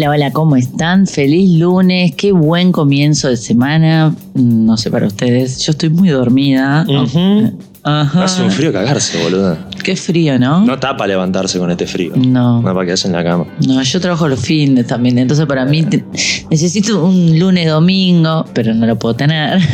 Hola, hola, ¿cómo están? Feliz lunes, qué buen comienzo de semana. No sé para ustedes, yo estoy muy dormida. Ajá. Hace un frío cagarse, boludo. Qué frío, ¿no? No tapa levantarse con este frío. No. No, para quedarse en la cama. No, yo trabajo los fines también, entonces para mí te- necesito un lunes domingo, pero no lo puedo tener.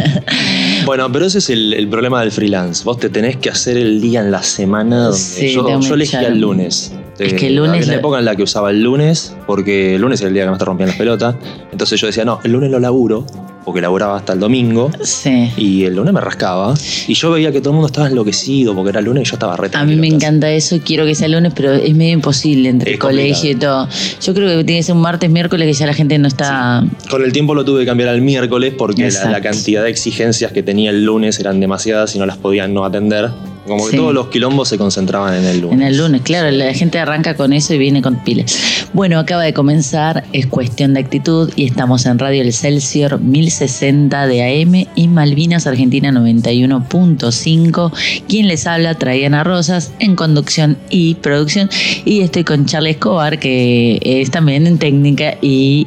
Bueno, pero ese es el, el problema del freelance. Vos te tenés que hacer el día en la semana donde Sí, yo, yo echar- el lunes. Es Eh, que el lunes una lo- época en la que usaba el lunes, porque el lunes era el día que me te rompían las pelotas. Entonces yo decía, no, el lunes lo laburo, porque laburaba hasta el domingo. sí. Y el lunes me rascaba. Y yo veía que todo el mundo estaba enloquecido porque era lunes y yo estaba re A mí me en encanta eso, quiero que sea lunes, pero es medio imposible entre Es el colegio y todo. Yo creo que tiene que ser un martes, miércoles, que ya la gente no está... Con el tiempo lo tuve que cambiar al miércoles porque la, la cantidad de exigencias que tenía el lunes eran demasiadas y no las podían no atender. Como que Sí. todos los quilombos se concentraban en el lunes. En el lunes, claro, la gente arranca con eso y viene con pilas. Bueno, acaba de comenzar, es cuestión de actitud y estamos en Radio El Celsior 1060 de AM y Malvinas Argentina 91.5. Quien les habla, Traiana Rosas, en conducción y producción. Y estoy con Charlie Escobar, que es también en técnica y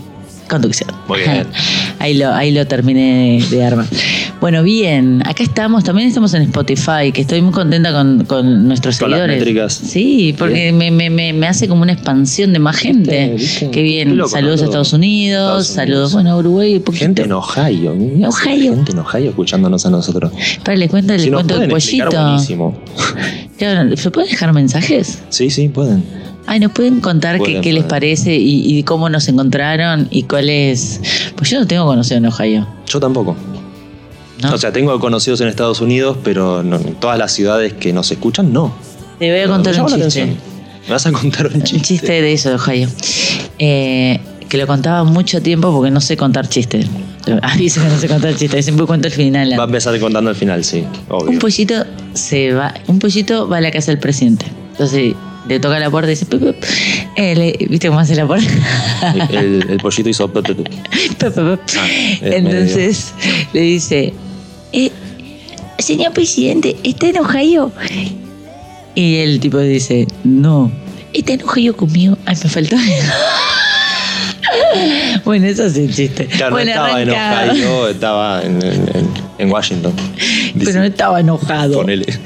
conducción. Muy bien. Ahí lo, ahí lo terminé de armar. Bueno, bien, acá estamos, también estamos en Spotify, que estoy muy contenta con, con nuestros Con las seguidores. métricas. Sí, porque me, me- me- me hace como una expansión de más gente. Qué bien. Loco, saludos ¿no? a Estados Unidos, Estados saludos, bueno, a Uruguay. poquito. Gente en Ohio. Ohio. Gente en Ohio escuchándonos a nosotros. Para, le cuento, le si cuento el pollito. buenísimo. Claro, ¿Se pueden dejar mensajes? Sí, sí, pueden. Ay, ¿nos pueden contar qué, Pueden, qué les parece y, y cómo nos encontraron y cuál es? Pues yo no tengo conocido en Ohio. Yo tampoco. ¿no? O sea, tengo conocidos en Estados Unidos, pero no- en todas las ciudades que nos escuchan, no. Te voy a contar un chiste. ¿Me vas a contar un Un chiste? chiste de eso de Ohio. Eh, que lo contaba mucho tiempo porque no sé contar chistes. Ah, dice que no sé contar chistes, siempre cuento el final. Va a empezar contando el final, sí. Obvio. Un pollito se va, un pollito va a la casa del presidente. Entonces le toca la puerta y dice, "Pup, pup". Eh, le- ¿viste cómo hace la puerta? el, el pollito hizo. Pup. Ah, es Entonces le dice, "Eh, señor presidente, ¿está en Ohio? Y el tipo dice, no, está en Ohio conmigo. Ay, me faltó. bueno, eso es el chiste. Claro, bueno, no estaba arranca. en Ohio, estaba en, en- en- en Washington. Pero no estaba enojado. Ponele.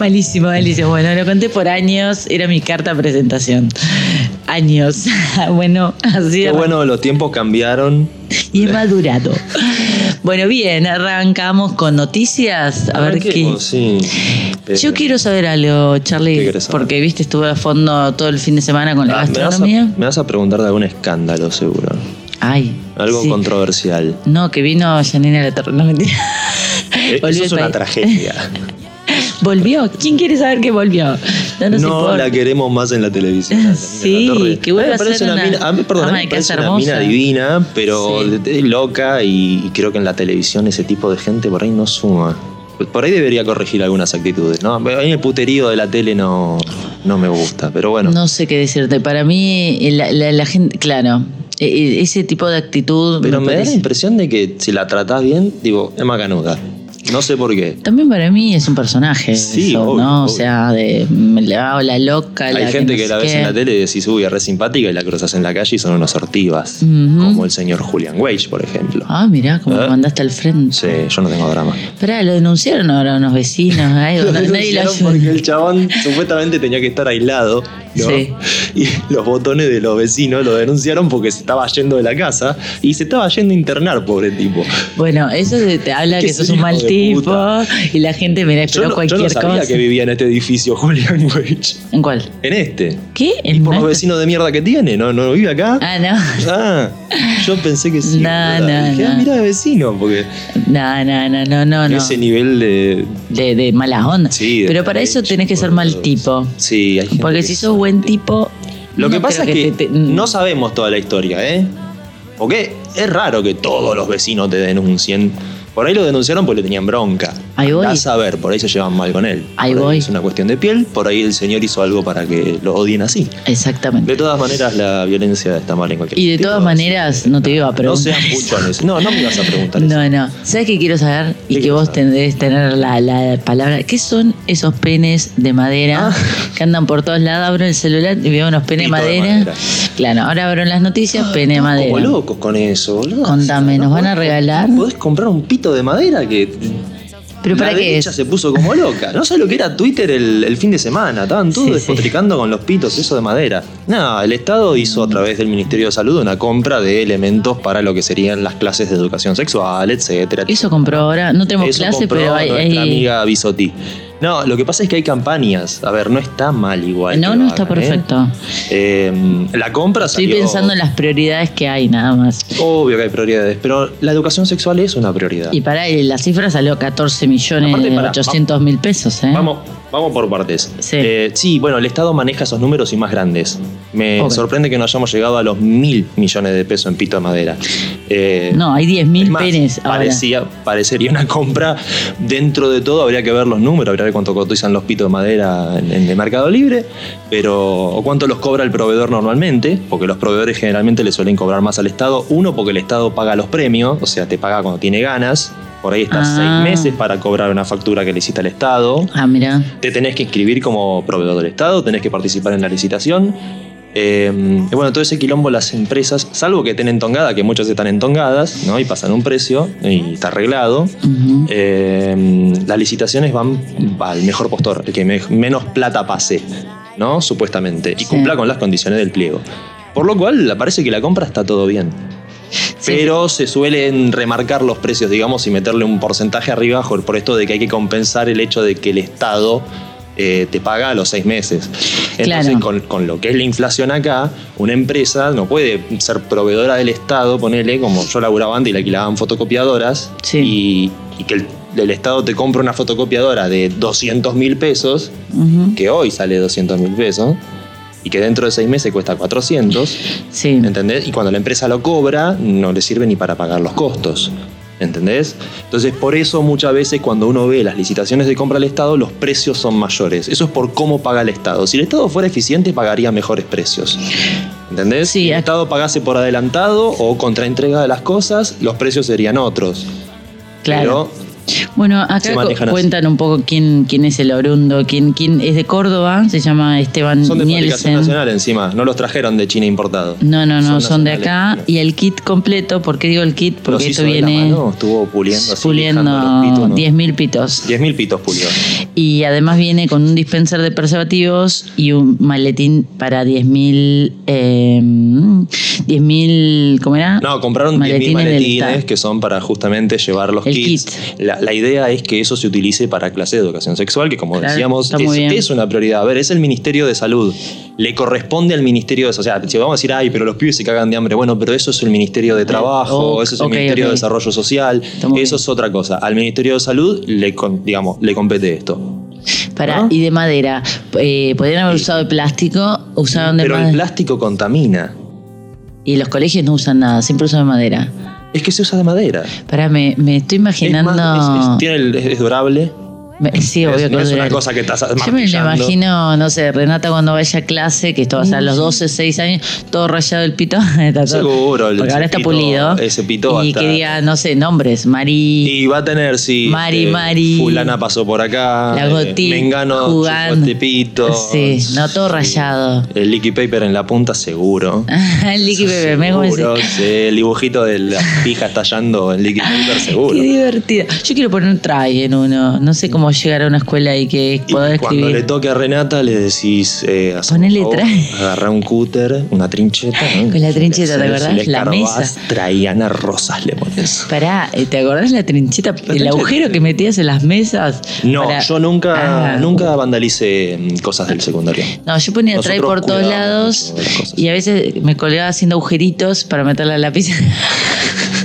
Malísimo, malísimo. Bueno, lo conté por años, era mi carta de presentación. Años. bueno, así Qué bueno, los tiempos cambiaron. Y he madurado. Bueno, bien, arrancamos con noticias. A ver qué. Sí. Pero- Yo quiero saber algo, ¿Qué Charlie, saber? porque viste, estuve a fondo todo el fin de semana con la Ah, me, vas a, gastronomía. me vas a preguntar de algún escándalo, seguro. Ay. Algo sí. controversial. No, que vino Janina La Torre. No, mentira. Eh, Eso es una tragedia. ¿Volvió? ¿Quién quiere saber que volvió? No, nos la queremos más en la televisión. la Sí, Latorre. que vuelva a ser una, una mina, a mí, perdón, a mí parece una mina divina, pero Sí. loca y, y creo que en la televisión ese tipo de gente por ahí no suma. Por ahí debería corregir algunas actitudes, ¿no? A mí el puterío de la tele no, no me gusta, pero bueno. No sé qué decirte. Para mí, la, la- la gente, claro, e- e- ese tipo de actitud. pero me, da la impresión de que si la tratás bien, digo, es macanuda. No sé por qué. También para mí es un personaje. Sí, eso, obvio, ¿no? O obvio. sea, de me la, la loca. Hay la gente no que la ves qué. en la tele y decís, uy, es re simpática y la cruzas en la calle y son unos sortivas. Como el señor Julian Wage, por ejemplo. Ah, mirá, como ¿Eh? me mandaste al frente. Sí, yo no tengo drama. Esperá, lo denunciaron ahora unos vecinos. algo, Lo nadie lo denunciaron porque el chabón supuestamente tenía que estar aislado ¿no? Sí. Y los botones de los vecinos lo denunciaron porque se estaba yendo de la casa y se estaba yendo a internar, pobre tipo. Bueno, eso te habla Que sos un mal tipo puta. y la gente me Yo esperó no, yo cualquier no sabía cosa. que vivía en este edificio Julian Wage. ¿En cuál? En este. ¿Qué? ¿Y ¿En por los vecinos de mierda que tiene? ¿No, no vive acá? Ah, no. Ah, yo pensé que sí. No, no, Dije, ah, no. mirá de vecino, porque No, no, no, no, no. ese nivel de. De, de mala onda. Sí, Pero para eso tenés que ser mal tipo. Sí, hay gente Porque que si sos buen tipo. Lo que pasa es que te- te- no sabemos toda la historia, ¿eh? Porque es raro que todos los vecinos te denuncien. Por ahí lo denunciaron porque le tenían bronca. Ahí voy. A saber, por ahí se llevan mal con él. Ahí Por voy. Es una cuestión de piel, por ahí el señor hizo algo para que lo odien así. Exactamente. De todas maneras, la violencia está mal en cualquier Y de todas maneras, no te iba a No preguntar. sean eso. buchones. No, no me vas a preguntar eso. No, no. ¿Sabes qué quiero saber? Y ¿Qué que vos saber? tendréis tener la, la palabra. ¿Qué son esos penes de madera Ah. que andan por todos lados? Abro el celular y veo unos penes de madera. Claro, ahora abro las noticias, pene de madera. Como locos con eso, boludo. Contame, ¿nos van a regalar? ¿Podés comprar un pito de madera que ¿Pero la para qué derecha es? se puso como loca. No sé lo que era Twitter el, el fin de semana. Estaban todos Sí, sí. despotricando con los pitos, eso de madera. No, el Estado hizo a través del Ministerio de Salud una compra de elementos para lo que serían las clases de educación sexual, etcétera. Eso compró ahora. No tenemos Eso clase, compró pero hay. nuestra hay- amiga Bisotti. No, lo que pasa es que hay campañas. A ver, no está mal igual. No, no está ¿eh? perfecto. Eh, la compra Estoy salió- pensando en las prioridades que hay, nada más. Obvio que hay prioridades, pero la educación sexual es una prioridad. Y para la cifra salió 14 millones Aparte, pará, 800 mil pesos, ¿eh? Vamos, vamos por partes. Sí. Eh, sí, bueno, el Estado maneja esos números y más grandes. Me sorprende que no hayamos llegado a los mil millones de pesos en pito de madera. Eh, No, hay 10 mil penes ahora. parecía, parecería una compra. Dentro de todo habría que ver los números, habría que ver cuánto cotizan los pitos de madera en, en el Mercado Libre, pero o cuánto los cobra el proveedor normalmente, porque los proveedores generalmente le suelen cobrar más al Estado. Uno, porque el Estado paga los premios, o sea, te paga cuando tiene ganas. Por ahí estás Ah. seis meses para cobrar una factura que le hiciste al Estado. Ah, mira. Te tenés que inscribir como proveedor del Estado, tenés que participar en la licitación. Eh, y bueno, todo ese quilombo las empresas, salvo que estén entongada, que muchas están entongadas, ¿no? Y pasan un precio y está arreglado. Eh, las licitaciones van al mejor postor, el que me- menos plata pase, ¿no? Supuestamente. Y Sí. cumpla con las condiciones del pliego. Por lo cual, parece que la compra está todo bien. Sí, Pero se suelen remarcar los precios, digamos, y meterle un porcentaje arriba por esto de que hay que compensar el hecho de que el Estado eh, te paga a los seis meses. Entonces, Claro. con, con lo que es la inflación acá, una empresa no puede ser proveedora del Estado, ponele, como yo laburaba antes y le alquilaban fotocopiadoras, Sí. y, y que el, el Estado te compra una fotocopiadora de 200 mil pesos, que hoy sale 200 mil pesos, y que dentro de seis meses cuesta 400. Sí. ¿Entendés? Y cuando la empresa lo cobra, no le sirve ni para pagar los costos. ¿Entendés? Entonces, por eso muchas veces cuando uno ve las licitaciones de compra al Estado, los precios son mayores. Eso es por cómo paga el Estado. Si el Estado fuera eficiente, pagaría mejores precios. ¿Entendés? Sí, si el Estado pagase por adelantado o contra entrega de las cosas, los precios serían otros. Claro. Pero Bueno, acá así. cuentan un poco quién, quién es el orundo, quién, quién es de Córdoba, se llama Esteban son de Nielsen. nacional encima. No los trajeron de China importado. No, no, no, son, de acá. Y el kit completo, ¿por qué digo el kit? Porque esto viene mano, estuvo puliendo así, puliendo lijando los pitos, ¿no? 10.000 pitos. 10.000 pitos pulió. Y además viene con un dispenser de preservativos y un maletín para 10.000. Eh, 10.000. ¿Cómo era? No, compraron 10.000 Maletines del maletines que son para justamente llevar los El kits. kit. La, la idea es que eso se utilice para clase de educación sexual, que como Claro, decíamos, es, una prioridad. A ver, es el Ministerio de Salud. Le corresponde al Ministerio de O sea, si vamos a decir, ay, pero los pibes se cagan de hambre, bueno, pero eso es el Ministerio de Trabajo, eso es el Ministerio de Desarrollo Social, eso bien. es otra cosa. Al Ministerio de Salud le, digamos, le compete esto. Para, ¿no? Y de madera. Eh, podrían haber usado de plástico, usaron de Pero el plástico contamina. Y los colegios no usan nada, siempre usan de madera. Es que se usa de madera. Para, me, me estoy Es imaginando. más, es- es- tiene el- es durable. Sí, obvio Es- que no es una cosa que estás Yo me imagino, no sé, Renata cuando vaya a clase, que esto va a ser a los 12, 6 años, todo rayado el pito. está todo- Seguro, el- Porque ahora está pito- pulido. ese pito Y que diga, no sé, nombres, Mari. Y va a tener, sí. Mari, este, Mari. Fulana pasó por acá. La eh, Goti Mengano jugando. este pito. Sí, no, todo rayado. El liquid paper en la punta, seguro. el liqui bebé, me Seguro, sí, el dibujito de la pija estallando en liquid paper, seguro. Qué divertido. Yo quiero poner un try en uno. No sé cómo cómo llegar a una escuela y que pueda cuando le escribir? toque a Renata le decís, eh, Ponele agarrá un cúter, una trincheta. ¿no? Con la trincheta, ¿te acordás? si La escarbás, mesa. Traiana Rosas le pones. Pará, eh, ¿te acordás la trincheta? el trincheta. agujero que metías en las mesas. No, para- yo nunca, Ah. nunca vandalicé mm, cosas del secundario. No, yo ponía trae por todos lados y a veces me colgaba haciendo agujeritos para meterle al lápiz.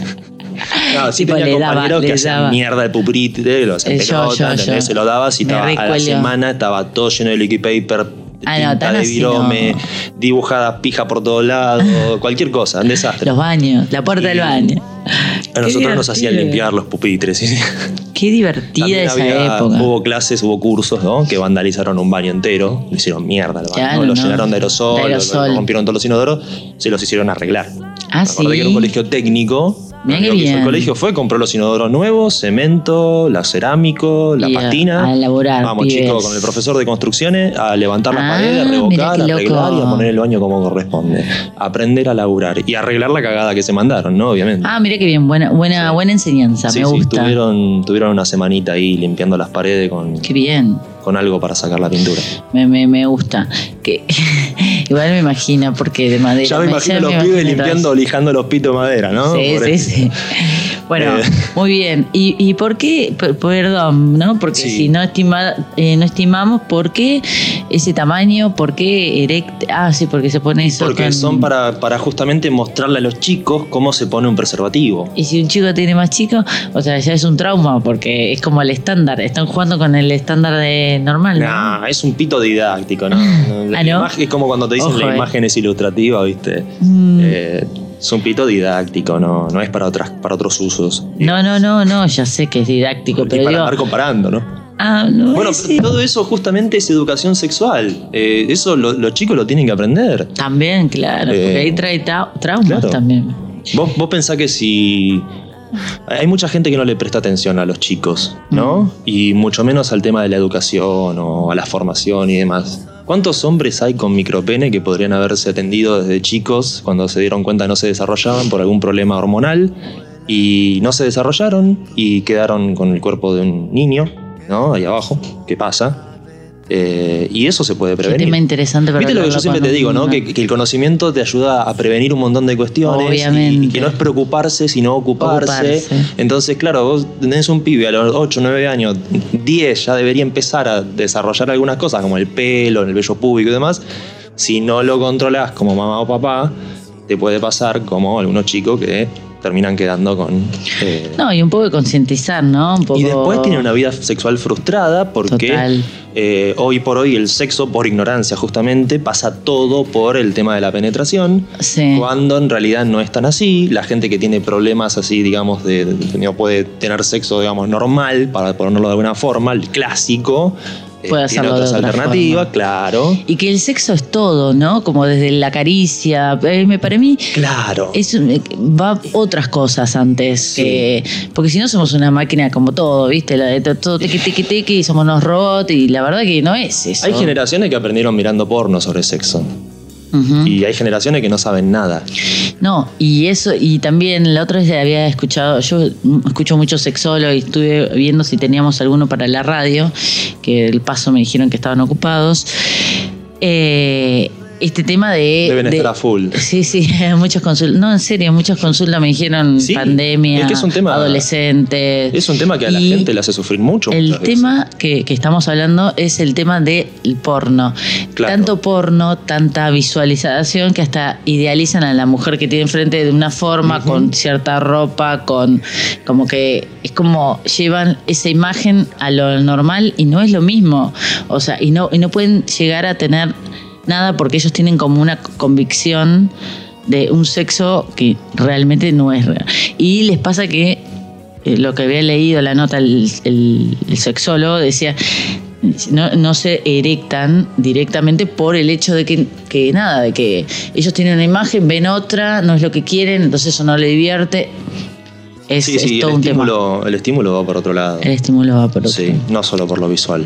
No, sí Tipo, tenía daba, compañeros que hacían daba. mierda de pupitre, lo hacían Eh, pelota, yo. Se lo dabas y estaba, a la semana estaba todo lleno de liquid paper, Ah, no, de virome, no. dibujadas pija por todos lados, cualquier cosa, un desastre. Los baños, la puerta del baño. a nosotros nos hacían limpiar los pupitres. ¿sí? Qué divertida También esa había- época. Hubo clases, hubo cursos ¿no? que vandalizaron un baño entero, le hicieron mierda al baño, Claro, lo llenaron de aerosol, De lo- aerosol. lo rompieron todos los inodoros, se los hicieron arreglar. Ah, Me sí. que era un colegio técnico. Lo que hizo el colegio fue, compró los inodoros nuevos, cemento, la cerámico, la Y a- pastina. a elaborar, Vamos, pibes. chicos, con el profesor de construcciones a levantar las Ah, paredes, a revocar, a arreglar y a poner el baño como corresponde. Aprender a laburar y arreglar la cagada que se mandaron, ¿no? Obviamente. Ah, mira qué bien, buena, buena, Sí. buena enseñanza, Sí, me sí, gusta. tuvieron, tuvieron una semanita ahí limpiando las paredes con, Qué bien, con algo para sacar la pintura. me, me, me gusta. Que, igual me imagino, porque de madera. Ya me imagino ya los me pibes imagino limpiando, lijando los pitos de madera, ¿no? Sí, Por sí, eso. sí. Bueno, Eh. muy bien. ¿Y, y por qué? Perdón, ¿no? Porque Sí. si no, estima, eh, no estimamos, ¿por qué ese tamaño? ¿Por qué erecto? Ah, sí, porque se pone eso. Porque son para, para justamente mostrarle a los chicos cómo se pone un preservativo. Y si un chico tiene más chico, o sea, ya es un trauma, porque es como el estándar. Están jugando con el estándar de normal, ¿no? Nah, es un pito didáctico, ¿no? La Ah, ¿no? imagen- es como cuando te dicen Ojo, la eh. imagen es ilustrativa, ¿viste? Mm. Eh, es un pito didáctico, no, no es para otras, para otros usos. No, no, no, no, ya sé que es didáctico, Y pero para digo. andar comparando, ¿no? Ah, no Bueno, es- pero todo eso justamente es educación sexual. Eh, eso lo- los chicos lo tienen que aprender. También, claro, porque Eh, ahí trae tra- traumas claro. también. Vos, vos pensás que si. Hay mucha gente que no le presta atención a los chicos, ¿no? Y mucho menos al tema de la educación o a la formación y demás. ¿Cuántos hombres hay con micropene que podrían haberse atendido desde chicos cuando se dieron cuenta no se desarrollaban por algún problema hormonal y no se desarrollaron y quedaron con el cuerpo de un niño, ¿no? Ahí abajo. ¿Qué pasa? Eh, y eso se puede Qué prevenir. tema interesante para Viste lo que yo siempre te digo, ¿no? Que, que el conocimiento te ayuda a prevenir un montón de cuestiones. y- que no es preocuparse, sino ocuparse. Ocuparse. Entonces, claro, vos tenés un pibe a los 8, 9 años, 10, ya debería empezar a desarrollar algunas cosas, como el pelo, el vello público y demás. Si no lo controlás como mamá o papá, te puede pasar como algunos chicos que terminan quedando con. eh, No, y un poco de concientizar, ¿no? Un poco... y después tienen una vida sexual frustrada porque eh, hoy por hoy el sexo, por ignorancia justamente, pasa todo por el tema de la penetración. Sí. Cuando en realidad no es tan así, la gente que tiene problemas así, digamos, de, de- no puede tener sexo, digamos, normal, para ponerlo de alguna forma, el clásico, Puede tiene hacerlo de otras otra alternativas, forma. claro. Y que el sexo es todo, ¿no? Como desde la caricia. Eh, me- para mí Claro. es, eh, va otras cosas antes Sí. que. Porque si no somos una máquina como todo, ¿viste? La de to- todo tequi, tequi, tequi, y somos unos robots, y la verdad que no es eso. Hay generaciones que aprendieron mirando porno sobre sexo. Y hay generaciones que no saben nada. No, y eso, y también la otra vez había escuchado, yo escucho mucho sexólogo y estuve viendo si teníamos alguno para la radio, que el paso me dijeron que estaban ocupados. Eh, este tema de. Deben de- estar a full. Sí, sí, muchas consultas. No, en serio, muchas consultas me dijeron Sí, pandemia, es que es un tema- adolescentes. Es un tema que a la gente le hace sufrir mucho. El tema que, que estamos hablando es el tema del porno. Claro. Tanto porno, tanta visualización que hasta idealizan a la mujer que tiene enfrente de una forma, con cierta ropa, con como que es como llevan esa imagen a lo normal y no es lo mismo. O sea, y no, y no pueden llegar a tener nada porque ellos tienen como una convicción de un sexo que realmente no es real. Y les pasa que eh, lo que había leído la nota el, el- el sexólogo decía no, no se erectan directamente por el hecho de que, que nada, de que ellos tienen una imagen, ven otra, no es lo que quieren, entonces eso no le divierte. Es, Sí, es sí, el todo un tema. el estímulo va por otro lado. El estímulo va por otro. Sí, no solo por lo visual.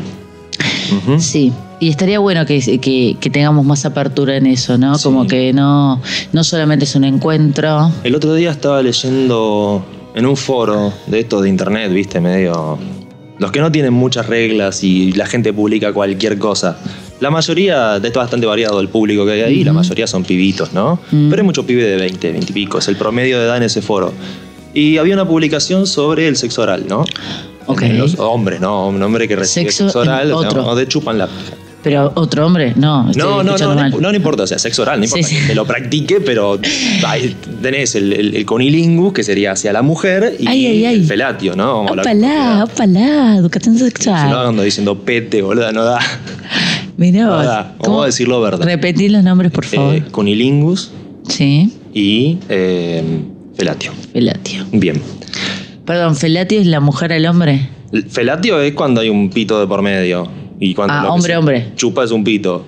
Sí, y estaría bueno que, que- que tengamos más apertura en eso, ¿no? Sí. Como que no, no solamente es un encuentro. El otro día estaba leyendo en un foro de esto de internet, viste, medio Los que no tienen muchas reglas y la gente publica cualquier cosa. La mayoría, de esto bastante variado el público que hay ahí, la mayoría son pibitos, ¿no? Mm. Pero hay muchos pibes de 20, 20 y pico, es el promedio de edad en ese foro. Y había una publicación sobre el sexo oral, ¿no? Ok. En Los hombres, ¿no? Un hombre que recibe Sexo sexo, oral, o sea, otro. o de chupan la. Pero otro hombre, no. No, no, no, mal. no, no, importa, o sea, sexo oral, no importa sí. que lo practique, pero ahí tenés el, el, el conilingus, que sería hacia la mujer, y Ay, ay, ay. el felatio, ¿no? Opalá, opalá, educación no sexual. ando diciendo pete, boluda, no da. Mirá No vos. da. ¿Cómo? Vamos a decirlo verdad. Repetí los nombres, por favor. Eh, conilingus sí, y eh, felatio. felatio. Bien. Perdón, felatio es la mujer al hombre. El Felatio es cuando hay un pito de por medio. Y cuando Ah, hombre, se hombre. Chupa es un pito.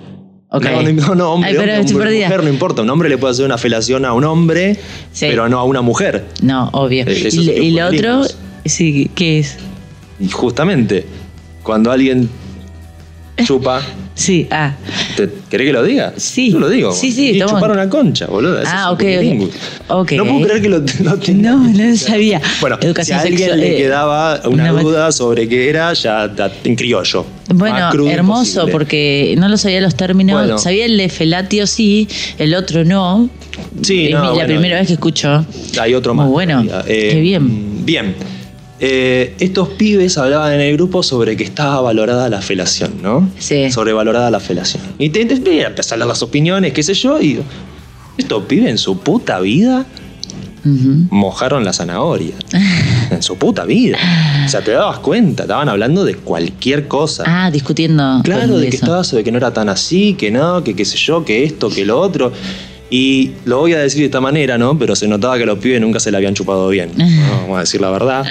No, no, no, hombre, Ay, pero hombre, hombre, mujer, no importa. Un hombre le puede hacer una felación a un hombre, Sí. pero no a una mujer. No, obvio. Eh, y y lo otro, sí, ¿qué es? Y justamente, cuando alguien chupa, Sí, ah. ¿te, ¿querés que lo diga? Sí. Yo lo digo. Sí, sí, Y estamos- chupar una concha, boludo. Ah, ok, ok. cunilingus. Ok. No puedo creer que lo, lo tenga. No, no lo sabía. Bueno, Educación si a alguien sexual, le eh, quedaba una una- duda sobre qué era, ya en criollo. Bueno, hermoso, imposible. porque no lo sabía los términos. Bueno. Sabía el de felatio sí, el otro no. Sí, es no, la bueno, primera vez que escucho. Hay otro Muy más. bueno. todavía. Qué bien. Bien. Eh, estos pibes hablaban en el grupo sobre que estaba valorada la felación, ¿no? Sí. Sobrevalorada la felación. Y te, te, te a dar las opiniones, qué sé yo, y estos pibes en su puta vida mojaron la zanahoria. en su puta vida. O sea, te dabas cuenta, estaban hablando de cualquier cosa. Ah, discutiendo. Claro, de que estaba, de que no era tan así, que no, que qué sé yo, que esto, que lo otro. Y lo voy a decir de esta manera, ¿no? Pero se notaba que los pibes nunca se la habían chupado bien. ¿no? Vamos a decir la verdad.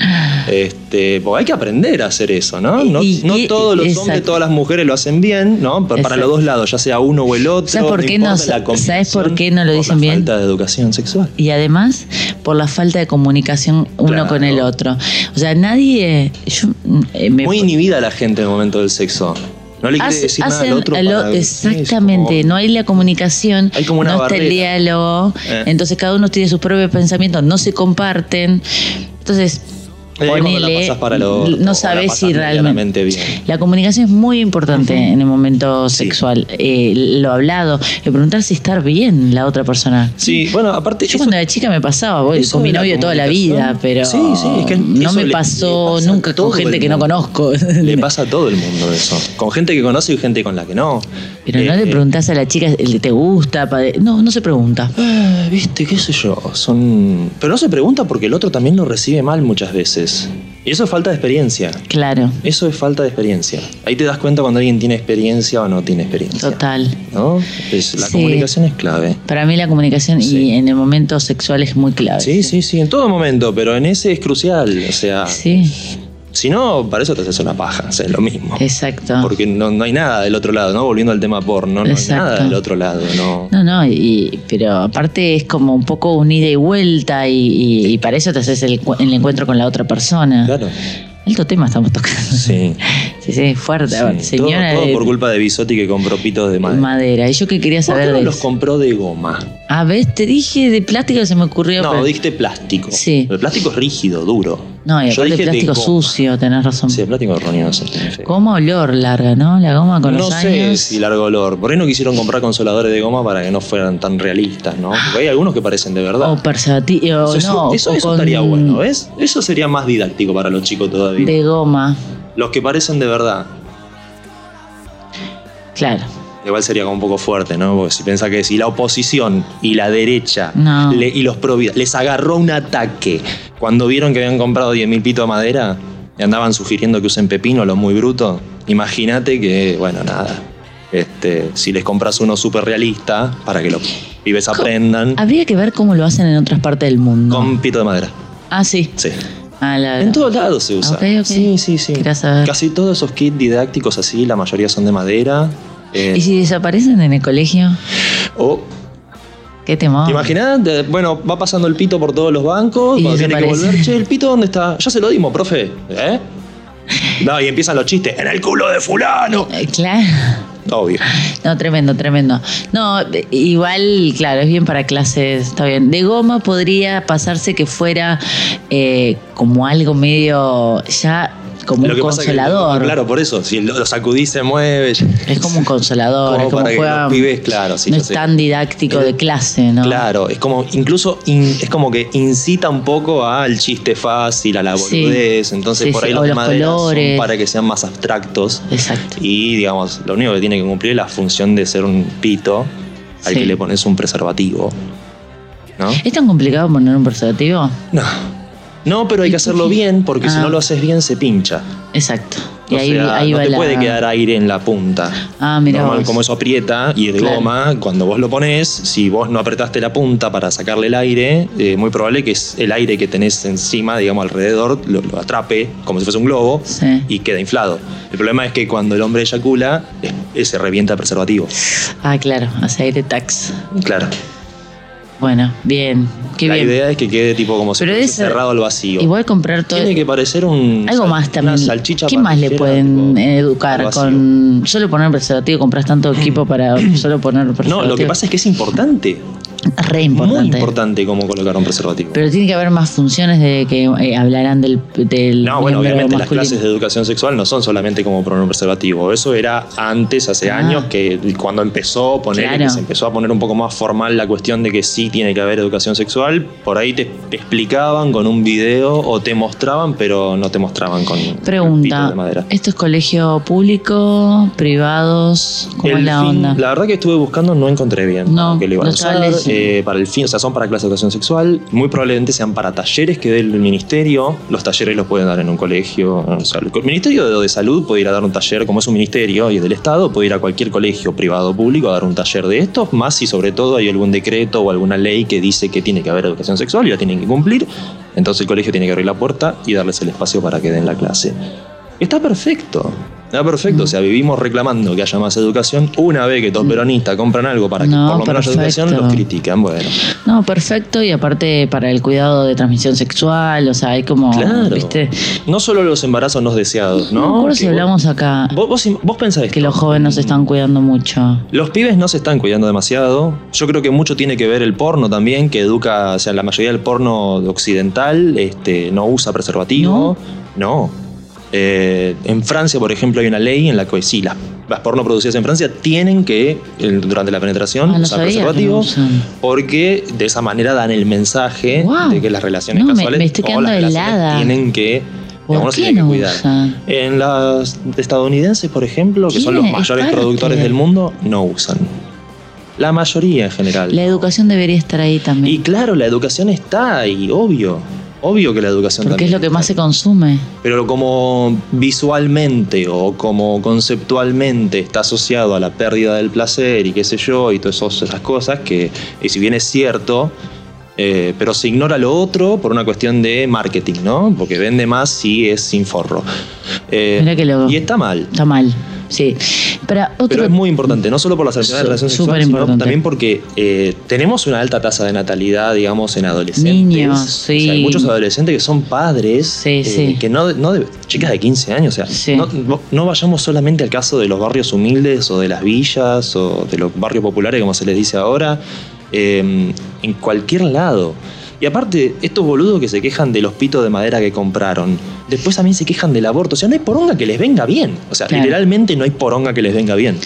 Este, porque hay que aprender a hacer eso, ¿no? No, Y- no y- todos los exacto. hombres, todas las mujeres lo hacen bien, ¿no? Pero para los dos lados, ya sea uno o el otro. ¿Sabes por qué no- sabes por qué no lo por dicen la bien? falta de educación sexual. Y además, por la falta de comunicación uno Claro. con el otro. O sea, nadie. Yo, eh, me- Muy inhibida la gente en el momento del sexo. No le quiere Hace- decir nada al otro. lo- para- exactamente, como- no hay la comunicación, Hay como una no está el diálogo, Eh. entonces cada uno tiene sus propios pensamientos, no se comparten, entonces ponele, para lo- no sabes si realmente... bien. La comunicación es muy importante en el momento Sí. sexual, eh, lo hablado, el preguntar si estar bien la otra persona. Sí, bueno, aparte. Yo eso- cuando era chica me pasaba, voy con mi novio toda la vida, pero Sí, sí, es que no me pasó le nunca con gente que no conozco. Le pasa a todo el mundo eso. Con gente que conoce y gente con la que no. Pero no Eh, le preguntás a la chica, ¿el ¿te gusta? No, no se pregunta. eh, Viste, qué sé yo. Son. Pero no se pregunta porque el otro también lo recibe mal muchas veces. Y eso es falta de experiencia. Claro, Eso es falta de experiencia. Ahí te das cuenta cuando alguien tiene experiencia o no tiene experiencia. total. ¿No? La Sí. comunicación es clave. Para mí la comunicación Sí. y en el momento sexual es muy clave. Sí, sí, sí, en todo momento, pero en ese es crucial. O sea, Sí, si no, para eso te haces una paja, o sea, es lo mismo. exacto. Porque no, no hay nada del otro lado, ¿no? Volviendo al tema porno, no Exacto. hay nada del otro lado, ¿no? No, no, y, pero aparte es como un poco un ida y vuelta y, y- y para eso te haces el, cu- el encuentro con la otra persona. Claro. Alto tema estamos tocando. Sí. Sí, sí, fuerte. Sí. Señora todo, por culpa de Bisotti que compró pitos de madera. madera. Y yo que quería ¿Por saber qué no de los compró de goma? A ver, te dije de plástico se me ocurrió. No, pero- dijiste plástico. Sí. El plástico es rígido, duro. No, y Yo aparte dije de plástico goma. sucio, tenés razón. Sí, plástico de no sé. tiene feo. Goma olor larga, ¿no? La goma con no los sé años. si largo olor. Por ahí no quisieron comprar consoladores de goma para que no fueran tan realistas, ¿no? Porque hay algunos que parecen de verdad. O preservativo, eso no. eso, o eso con- estaría bueno, ¿ves? Eso sería más didáctico para los chicos todavía. De goma, Los que parecen de verdad. claro. Igual sería como un poco fuerte, ¿no? Porque si piensa que si la oposición y la derecha No. le- y los providas les agarró un ataque cuando vieron que habían comprado 10.000 pitos de madera y andaban sugiriendo que usen pepino, lo muy bruto, imagínate que, bueno, nada. Este, si les compras uno súper realista para que los pibes aprendan Habría que ver cómo lo hacen en otras partes del mundo. con pito de madera. Ah, sí. Sí. Ah, la- En todos lados se usa. Ok, ok. Sí, sí, sí. Saber. Casi todos esos kits didácticos así, la mayoría son de madera. Eh, ¿Y si desaparecen en el colegio? o ¿Qué temor? ¿Te imaginas? Bueno, va pasando el pito por todos los bancos, Y cuando tiene que volver, che, ¿el pito dónde está? Ya se lo dimos, profe. ¿Eh? No, y empiezan los chistes, en el culo de fulano. Eh, Claro. Obvio. No, tremendo, tremendo. No, igual, claro, es bien para clases, está bien. De goma podría pasarse que fuera eh, como algo medio ya como Lo un que que- consolador. claro, por eso, si lo, lo sacudís se mueve. Es como un consolador, Como es como para que juega. los pibes, claro, sí, no es sé. tan didáctico Eh, de clase, ¿no? Claro, es como, incluso in- es como que incita un poco al chiste fácil, a la Sí. boludez. Entonces Sí, por ahí los, los colores. son para que sean más abstractos. Exacto. Y digamos, lo único que tiene que cumplir es la función de ser un pito al que le pones un preservativo. ¿No? ¿Es tan complicado poner un preservativo? No. No, pero hay ¿Y que hacerlo bien porque si Ah. no lo haces bien se pincha. Exacto. Y O ahí, sea, ahí no va te la. puede quedar aire en la punta. Ah, mira. Normal, vos. como eso aprieta y Claro. goma, cuando vos lo pones, si vos no apretaste la punta para sacarle el aire, eh, muy probable que es el aire que tenés encima, digamos, alrededor, lo, lo atrape como si fuese un globo Sí. y queda inflado. El problema es que cuando el hombre eyacula, se revienta el preservativo. Ah, claro, hace aire tax. Claro. Bueno, bien. Qué la bien. idea es que quede tipo como si fuese ese- cerrado al vacío. Igual comprar todo. Tiene que parecer un. Algo más una también. salchicha ¿Qué más le pueden tipo, educar con solo poner preservativo? Compras tanto equipo para solo poner preservativo. No, lo que pasa es que es importante. Re importante. Muy importante cómo colocar un preservativo. Pero tiene que haber más funciones de que eh, hablarán del, del No, bueno, obviamente las clases de educación sexual no son solamente como poner un preservativo. Eso era antes, hace Ah. años, que cuando empezó, poner, Claro. que se empezó a poner un poco más formal la cuestión de que sí tiene que haber educación sexual. Por ahí te explicaban con un video o te mostraban, pero no te mostraban con Pregunta, de madera. ¿esto es colegio público, privados? ¿Cómo El es la fin- onda? La verdad que estuve buscando, no encontré bien No, qué lo iban no a usar. Eh, para el fin, o sea, son para clase de educación sexual. Muy probablemente sean para talleres que dé el ministerio. Los talleres los pueden dar en un colegio. O sea, el ministerio de salud puede ir a dar un taller, como es un ministerio y es del Estado, puede ir a cualquier colegio privado o público a dar un taller de estos, más si sobre todo hay algún decreto o alguna ley que dice que tiene que haber educación sexual y la tienen que cumplir. Entonces el colegio tiene que abrir la puerta y darles el espacio para que den la clase. Está perfecto. Está perfecto. O sea, vivimos reclamando que haya más educación. Una vez que todos peronistas compran algo para que No, por lo menos haya educación, los critican. Bueno, No, perfecto, y aparte para el cuidado de transmisión sexual, o sea, hay como, claro. ¿viste? No solo los embarazos no deseados, ¿no? No si vos- hablamos acá Vos, vos, vos pensás que los jóvenes se están cuidando mucho. Los pibes no se están cuidando demasiado. Yo creo que mucho tiene que ver el porno también, que educa, o sea, la mayoría del porno occidental este, no usa preservativo. No. Eh, en Francia, por ejemplo, hay una ley en la que sí, las, las porno producidas en Francia tienen que, durante la penetración, Ah, usar sabía que preservativo, no usan. porque de esa manera dan el mensaje de que las relaciones No, casuales me estoy o las relaciones tienen que, ¿Por qué que usan? En las estadounidenses, por ejemplo, que son los mayores parte. productores del mundo, no usan. La mayoría en general. La educación debería estar ahí también. Y claro, la educación está ahí, obvio. Obvio que la educación porque es lo que más se consume. Pero como visualmente o como conceptualmente está asociado a la pérdida del placer y qué sé yo, y todas esas cosas, que y si bien es cierto, eh, pero se ignora lo otro por una cuestión de marketing, ¿no? Porque vende más si es sin forro. Eh, Mirá que lo- Y está mal. Está mal, sí. Para otro, Pero es muy importante, no solo por las enfermedades de relación sexual, sino también porque eh, tenemos una alta tasa de natalidad, digamos, en adolescentes. Niños, O sea, sí. hay muchos adolescentes que son padres, Sí, eh, sí. que no, no de- chicas de 15 años, o sea, Sí. no, no- no vayamos solamente al caso de los barrios humildes o de las villas o de los barrios populares, como se les dice ahora, eh, en cualquier lado. Y aparte, estos boludos que se quejan de los pitos de madera que compraron, después también se quejan del aborto. O sea, no hay poronga que les venga bien. O sea, Claro. literalmente no hay poronga que les venga bien.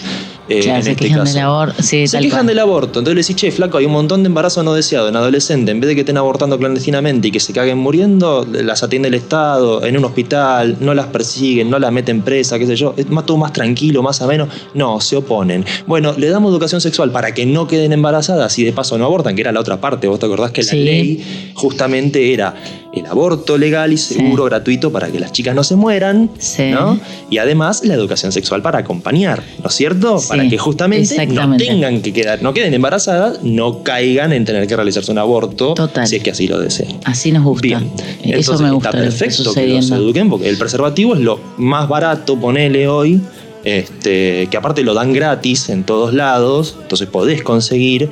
Eh, Claro, se este quejan caso. del aborto. Sí, Se tal quejan cual. del aborto. Entonces le decís, che, flaco, hay un montón de embarazo no deseado en adolescentes. En vez de que estén abortando clandestinamente y que se caguen muriendo, las atiende el Estado en un hospital, no las persiguen, no las meten presa, qué sé yo. Es más, todo más tranquilo, más ameno. No, se oponen. Bueno, le damos educación sexual para que no queden embarazadas y de paso no abortan, que era la otra parte. ¿Vos te acordás que Sí. la ley justamente era el aborto legal y seguro, gratuito, para que las chicas no se mueran? Sí. ¿no? Y además la educación sexual para acompañar, ¿no es cierto? Sí, para que justamente no tengan que quedar, no queden embarazadas, no caigan en tener que realizarse un aborto Total. si es que así lo desean. Así nos gusta. Bien, Eso entonces me gusta. está lo que perfecto que los eduquen porque el preservativo es lo más barato, ponele hoy, este, que aparte lo dan gratis en todos lados, entonces podés conseguir.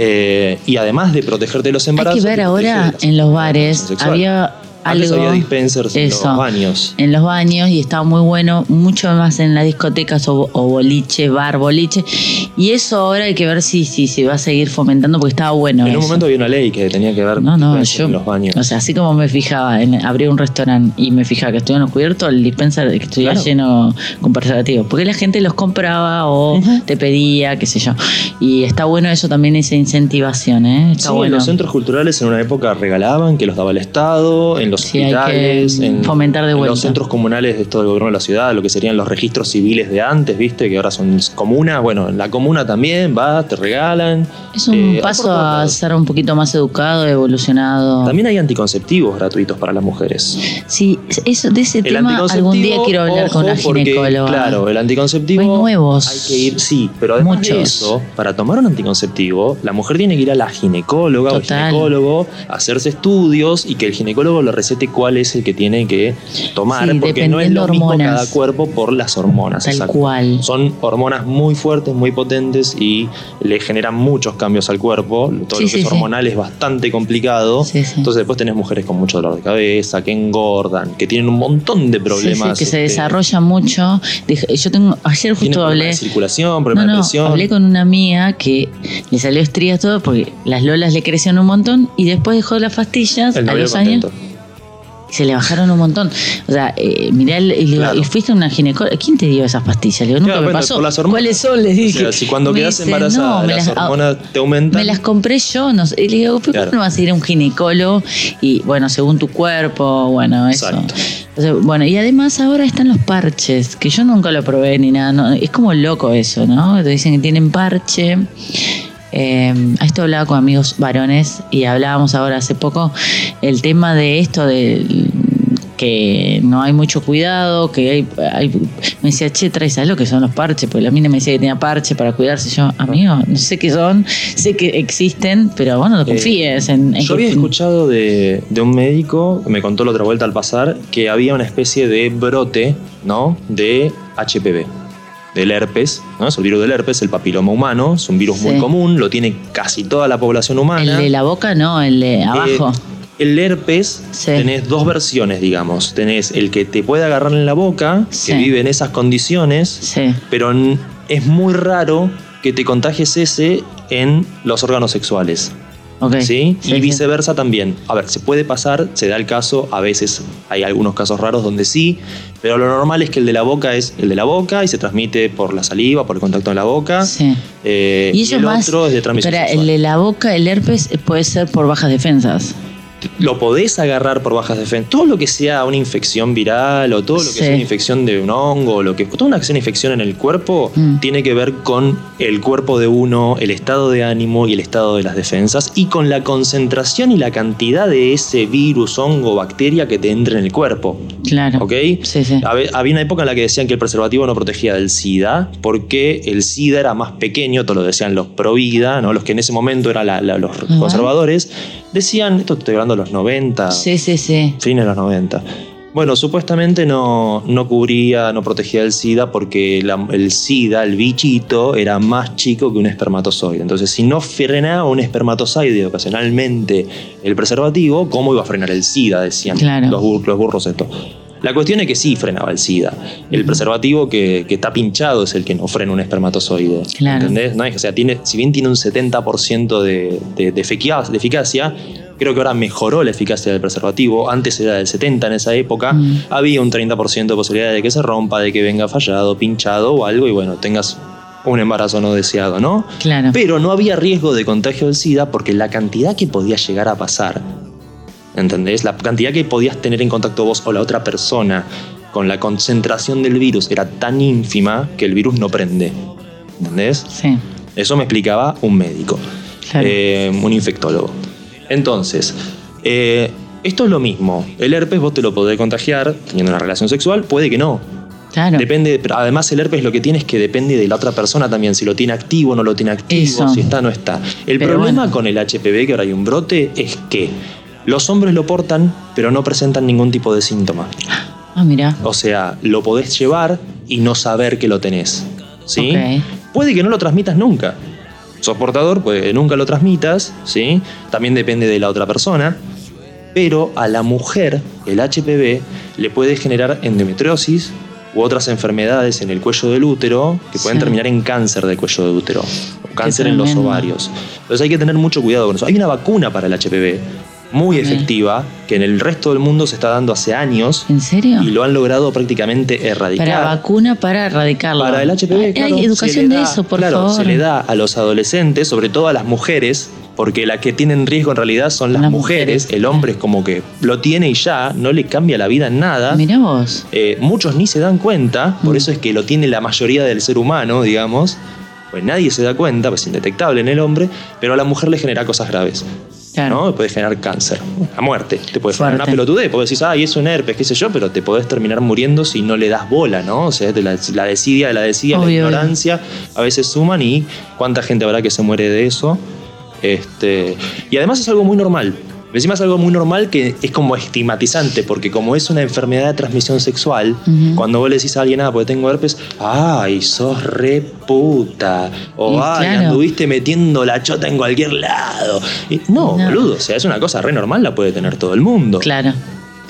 Eh, y además de protegerte de los Hay embarazos. que ver ahora en los bares, había Antes algo. había dispensers en los baños. En los baños y estaba muy bueno, mucho más en las discotecas o, o boliche, bar, boliche. Y eso ahora hay que ver si, si se va a seguir fomentando porque estaba bueno. En un momento había una ley que tenía que ver No, no, dispensers yo. en los baños. O sea, así como me fijaba en abrir un restaurante y me fijaba que estuvieran cubiertos, el dispenser que estuviera Claro. lleno con preservativos. Porque la gente los compraba o te pedía, qué sé yo. Y está bueno eso también, esa incentivación, ¿eh? Está Sí, bueno. los centros culturales en una época regalaban, que los daba el Estado, en los Sí, hospitales, en, fomentar de en vuelta. los centros comunales de todo el gobierno de la ciudad, lo que serían los registros civiles de antes, ¿viste? Que ahora son comunas. Bueno, en la comuna también va, te regalan. es un Eh, paso a ser un poquito más educado, evolucionado. También hay anticonceptivos gratuitos para las mujeres. Sí, eso, de ese El tema algún día quiero hablar con una porque, ginecóloga. Claro, el anticonceptivo. Hay nuevos. Hay que ir, sí, pero además de eso, para tomar un anticonceptivo, la mujer tiene que ir a la ginecóloga o Total. el ginecólogo, hacerse estudios y que el ginecólogo le recete cuál es el que tiene que tomar, Sí, porque no es lo mismo hormonas. cada cuerpo por las hormonas. Tal exacto. cual. Son hormonas muy fuertes, muy potentes y le generan muchos cambios al cuerpo. Todo Sí, lo que sí, es hormonal es bastante complicado. Entonces después tenés mujeres con mucho dolor de cabeza, que engordan, que tienen un montón de problemas. Que se este, desarrolla mucho. Yo tengo, ayer justo hablé. de circulación, No, problemas de presión. hablé con una amiga que le salió estrías todo porque las lolas le crecieron un montón y después dejó las pastillas el a los años contento. Se le bajaron un montón. O sea, eh, mirá, el- y, le digo, Claro. ¿y fuiste a una ginecóloga. ¿Quién te dio esas pastillas? Le digo, nunca Claro, me pasó. las. ¿Cuáles son? Les O dije. sea, si cuando Me quedas embarazada no, las las- hormonas te aumentan. Me las compré yo, no sé. Y le digo, ¿pero Claro. ¿por qué no vas a ir a un ginecólogo? Y bueno, según tu cuerpo, bueno, eso. Exacto. Bueno, y además ahora están los parches, que yo nunca lo probé ni nada. no, es como loco eso, ¿no? Te dicen que tienen parche. Eh, esto hablaba con amigos varones y hablábamos ahora hace poco el tema de esto de que no hay mucho cuidado, que hay, hay- me decía, che, traes, ¿sabes lo que son los parches? Porque la mina me decía que tenía parche para cuidarse. Yo, amigo, no sé qué son, sé que existen, pero bueno, no confíes en, en Eh, Yo que- había escuchado de, de un médico, que me contó la otra vuelta al pasar, que había una especie de brote, ¿no? De HPV, del herpes, ¿no? Es el virus del herpes, el papiloma humano, es un virus muy común, lo tiene casi toda la población humana. El de la boca no, el de abajo. Eh, el herpes, Sí. tenés dos versiones, digamos. Tenés el que te puede agarrar en la boca, Sí. que vive en esas condiciones, pero es muy raro que te contagies ese en los órganos sexuales. ¿Sí? Sí, y sí. viceversa también. A ver, se puede pasar, se da el caso, a veces hay algunos casos raros donde sí, pero lo normal es que el de la boca es el de la boca y se transmite por la saliva, por el contacto en la boca. Eh, Y y, el más. otro es de transmisión Espera, el de la boca, el herpes, eh, puede ser por bajas defensas. Lo podés agarrar por bajas defensas. Todo lo que sea una infección viral o todo lo que Sí. sea una infección de un hongo, o lo que toda una que sea una infección en el cuerpo Mm. tiene que ver con el cuerpo de uno, el estado de ánimo y el estado de las defensas y con la concentración y la cantidad de ese virus, hongo, bacteria que te entre en el cuerpo. Claro. ¿Ok? Sí, sí. Había una época en la que decían que el preservativo no protegía del SIDA, porque el SIDA era más pequeño, todo lo decían los pro vida, ¿no? los que en ese momento eran la- la- los conservadores, decían, esto estoy hablando de los 90, Sí, sí, sí. fines de los 90. Bueno, supuestamente no, no cubría, no protegía el SIDA porque la- el SIDA, el bichito, era más chico que un espermatozoide. Entonces, si no frenaba un espermatozoide ocasionalmente el preservativo, ¿cómo iba a frenar el SIDA? Decían Claro. los, bur- los burros estos. La cuestión es que sí frenaba el SIDA. El preservativo que, que está pinchado es el que no frena un espermatozoide. Claro. ¿Entendés? ¿No? O sea, tiene, si bien tiene un 70% de, de eficacia, creo que ahora mejoró la eficacia del preservativo. Antes era del 70% en esa época. Mm. Había un 30% de posibilidad de que se rompa, de que venga fallado, pinchado o algo y bueno, tengas un embarazo no deseado, ¿no? Claro. Pero no había riesgo de contagio del SIDA porque la cantidad que podía llegar a pasar, ¿entendés? La cantidad que podías tener en contacto vos o la otra persona con la concentración del virus era tan ínfima que el virus no prende. ¿Entendés? Sí. Eso me explicaba un médico, Claro. eh, un infectólogo. Entonces, eh, esto es lo mismo. El herpes vos te lo podés contagiar teniendo una relación sexual, puede que no. Claro. Depende, pero además el herpes lo que tiene es que depende de la otra persona también, si lo tiene activo o no lo tiene activo, Eso. si está o no está. El Pero problema bueno. con el HPV, que ahora hay un brote, es que los hombres lo portan, pero no presentan ningún tipo de síntoma. Ah, mira. O sea, lo podés llevar y no saber que lo tenés. ¿Sí? Puede que no lo transmitas nunca. Sos portador, puede que nunca lo transmitas, ¿sí? También depende de la otra persona. Pero a la mujer, el HPV le puede generar endometriosis u otras enfermedades en el cuello del útero que pueden Sí. terminar en cáncer del cuello del útero, o cáncer en los ovarios. Entonces hay que tener mucho cuidado con eso. Hay una vacuna para el HPV muy efectiva que en el resto del mundo se está dando hace años ¿En serio? y lo han logrado prácticamente erradicar. Para vacuna para erradicarlo. Para el HPV, claro, Hay educación de da- eso, por claro, favor. se le da a los adolescentes, sobre todo a las mujeres, porque las que tienen riesgo en realidad son las, Las mujeres. mujeres. El hombre es como que lo tiene y ya, no le cambia la vida en nada. Mirá vos. Eh, muchos ni se dan cuenta, por Mm. eso es que lo tiene la mayoría del ser humano, digamos. Pues nadie se da cuenta, pues es indetectable en el hombre, pero a la mujer le genera cosas graves. Claro. ¿no? Puede generar cáncer, la muerte, te puede generar una pelotudez, porque decís, ay, es un herpes, qué sé yo, pero te podés terminar muriendo si no le das bola, ¿no? O sea, de la, la desidia, de la desidia, la obvio. ignorancia, a veces suman y cuánta gente habrá que se muere de eso. Este, y además es algo muy normal. Encima es algo muy normal que es como estigmatizante, porque como es una enfermedad de transmisión sexual, cuando vos le decís a alguien, ah, porque tengo herpes, ay, sos re puta. O Y ay, claro. anduviste metiendo la chota en cualquier lado. Y no, No. boludo, o sea, es una cosa re normal, la puede tener todo el mundo. Claro.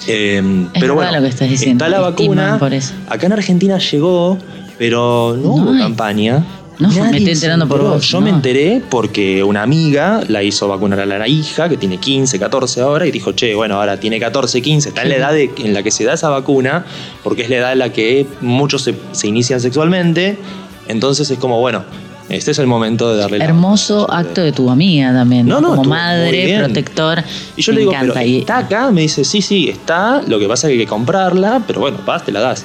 Eh, Es pero bueno, lo que estás diciendo, está la vacuna. por eso. Acá en Argentina llegó, pero no, No hubo hay. campaña. No, me estoy enterando por vos, Yo no. me enteré porque una amiga la hizo vacunar a la hija, que tiene 15, 14 ahora, y dijo, che, bueno, ahora tiene 14, 15, está en la edad de- en la que se da esa vacuna, porque es la edad en la que muchos se, se inician sexualmente. Entonces es como, bueno, este es el momento de darle Hermoso acto de tu amiga también. No, no, Como madre, protector. Y yo le digo, encanta. pero Y- está acá, me dice, sí, sí, está, lo que pasa es que hay que comprarla, pero bueno, vas, te la das.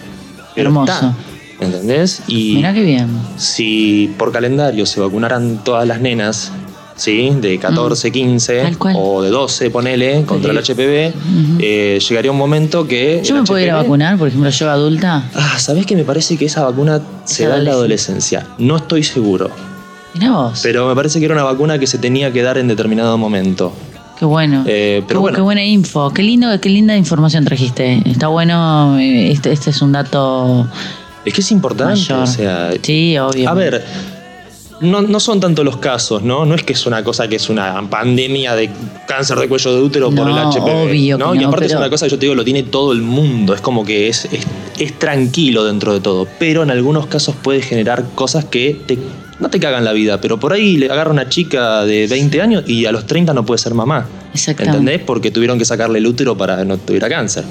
Pero Hermoso. está, ¿Entendés? Y Mirá qué bien. si por calendario se vacunaran todas las nenas, ¿sí? De 14, 15 Mm. Tal cual. o de 12, ponele, contra el HPV, eh, llegaría un momento que... Yo me puedo ir a HPV vacunar, por ejemplo, yo adulta. Ah, ¿sabés que me parece que esa vacuna se da en la adolescencia? No estoy seguro. Mirá vos. Pero me parece que era una vacuna que se tenía que dar en determinado momento. Qué bueno. Eh, pero qué, bueno. qué buena info. Qué lindo, qué linda información trajiste. Está bueno. eh, Este, este es un dato Es que es importante, mayor. o sea, sí, obvio. A ver, no, no son tanto los casos, ¿no? No es que es una cosa que es una pandemia de cáncer de cuello de útero por el No, HPV. obvio que ¿no? Y no, aparte es una cosa que yo te digo, lo tiene todo el mundo. Es como que es, es, es tranquilo dentro de todo. Pero en algunos casos puede generar cosas que te, no te cagan la vida. Pero por ahí le agarra una chica de 20 años y a los 30 no puede ser mamá. Exactamente. ¿Entendés? Porque tuvieron que sacarle el útero para que no tuviera cáncer.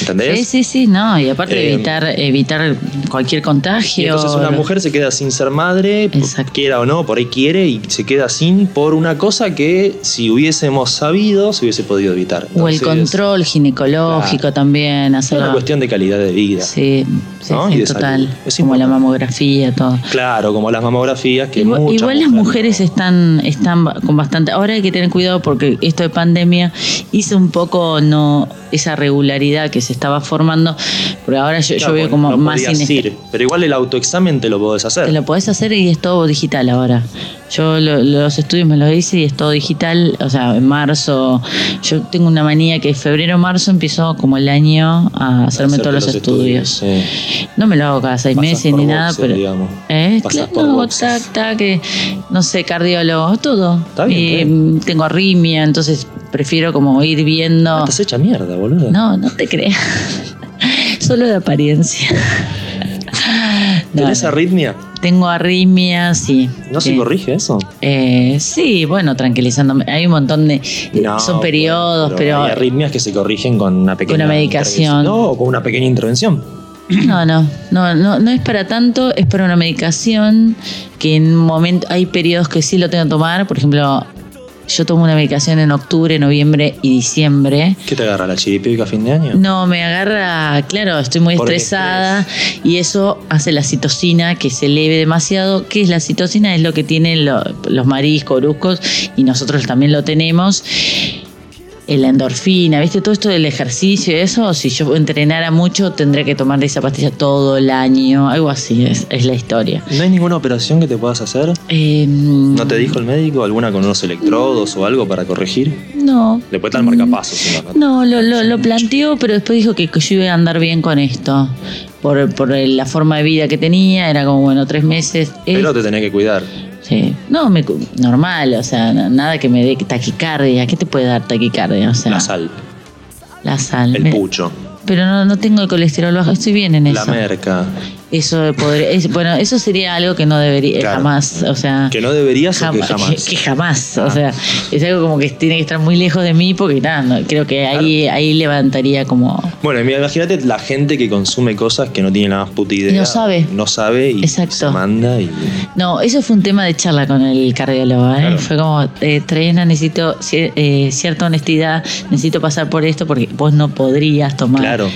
¿Entendés? Sí, sí, sí, no. Y aparte Eh, evitar, evitar cualquier contagio. Y entonces una mujer se queda sin ser madre, Exacto. quiera o no, por ahí quiere, y se queda sin por una cosa que si hubiésemos sabido se hubiese podido evitar. O el control ginecológico Claro. también. Es Hacerlo. una cuestión de calidad de vida. Sí, sí, ¿no? sí, Y de total. Es Como la mamografía, todo. Claro, como las mamografías que Igual, igual las mujeres están, están con bastante. Ahora hay que tener cuidado porque esto de pandemia hizo un poco no esa regularidad que se estaba formando, porque ahora yo, veo como no más inest- ir. Pero igual el autoexamen te lo podés hacer. Te lo podés hacer y es todo digital ahora. Yo lo- los estudios me los hice y es todo digital. O sea, en marzo, yo tengo una manía que en febrero marzo empiezo como el año a hacerme Hacerte todos los, estudios. No me lo hago cada seis Pasas meses ni nada, pero. digamos. ¿Eh? Pasas Claro, no, tac, tac, que, no sé, cardiólogo, todo. Está bien, Y, está bien. mm, tengo arritmia, entonces prefiero como ir viendo. Ah, Estás hecha mierda, boludo. No, no te creas. Solo de apariencia. No, ¿Tenés no. arritmia? Tengo arritmia, sí. ¿No se corrige eso? Eh, sí, bueno, tranquilizándome. Hay un montón de. No, son periodos, pero. Hay arritmias que se corrigen con una pequeña. Una medicación. No, o con una pequeña intervención. No, no, no, no, no es para tanto, es para una medicación que en un momento hay periodos que sí lo tengo que tomar, por ejemplo, yo tomo una medicación en octubre, noviembre y diciembre. ¿Qué te agarra la chiripica a fin de año? No, me agarra, claro, estoy muy estresada y eso hace la citocina que se eleve demasiado. ¿Qué es la citocina? Es lo que tienen lo- los mariscos, bruscos y nosotros también lo tenemos. La endorfina, ¿viste? Todo esto del ejercicio y eso, si yo entrenara mucho tendría que tomar de esa pastilla todo el año, algo así es, es la historia. ¿No hay ninguna operación que te puedas hacer? Eh, ¿No te dijo el médico alguna con unos electrodos o algo para corregir? No. Después el marcapasos. no, lo, lo, lo planteó, pero después dijo que, yo iba a andar bien con esto. Por, por la forma de vida que tenía, era como, bueno, tres meses. Es- Pero te tenés que cuidar. Sí. No, me, normal, o sea, na- nada que me dé taquicardia. ¿Qué te puede dar taquicardia? O sea, La sal, La sal. el Me- pucho, Pero no, no tengo el colesterol bajo, estoy bien en la eso. merca. Eso podría, es- bueno, eso sería algo que no debería Claro. jamás, o sea, Que no deberías o que jamás. que- que jamás, o Ah. sea, es algo como que tiene que estar muy lejos de mí porque nada, no, creo que ahí ahí levantaría como Bueno, imagínate la gente que consume cosas que no tiene la más puta idea. no sabe. No sabe y Exacto. se manda y. No, eso fue un tema de charla con el cardiólogo. ¿eh? Claro. Fue como, eh, necesito eh, cierta honestidad, necesito pasar por esto porque vos no podrías tomar. Claro.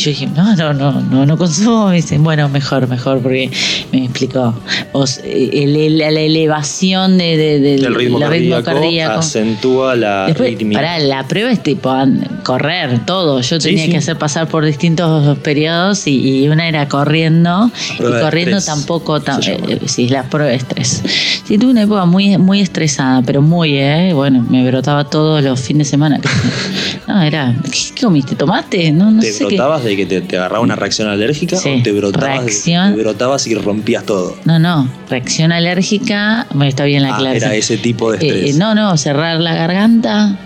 Yo dije, no, no, no, no, no consumo. Me dicen, bueno, mejor, mejor, porque me explicó. Vos, eh, el- el- la elevación de, El ritmo, cardíaco, cardíaco. acentúa la Después, pará, la prueba es tipo correr, todo. Yo tenía sí. que hacer pasar por distintos periodos y, y una era corriendo. Prueba y corriendo tampoco. tam- llama. eh, sí, la prueba de estrés. Sí, tuve una época muy, muy estresada, pero muy, ¿eh? Bueno, me brotaba todos los fines de semana. No, era. ¿Qué, comiste? ¿Tomaste? No, no ¿Te sé qué. brotabas de que te, te agarraba una reacción alérgica Sí, o te brotabas, de- reacción. te brotabas y rompías todo? No, no, reacción alérgica, bueno, está bien la Ah, clase. era ese tipo de Eh, estrés. no, no, cerrar la garganta.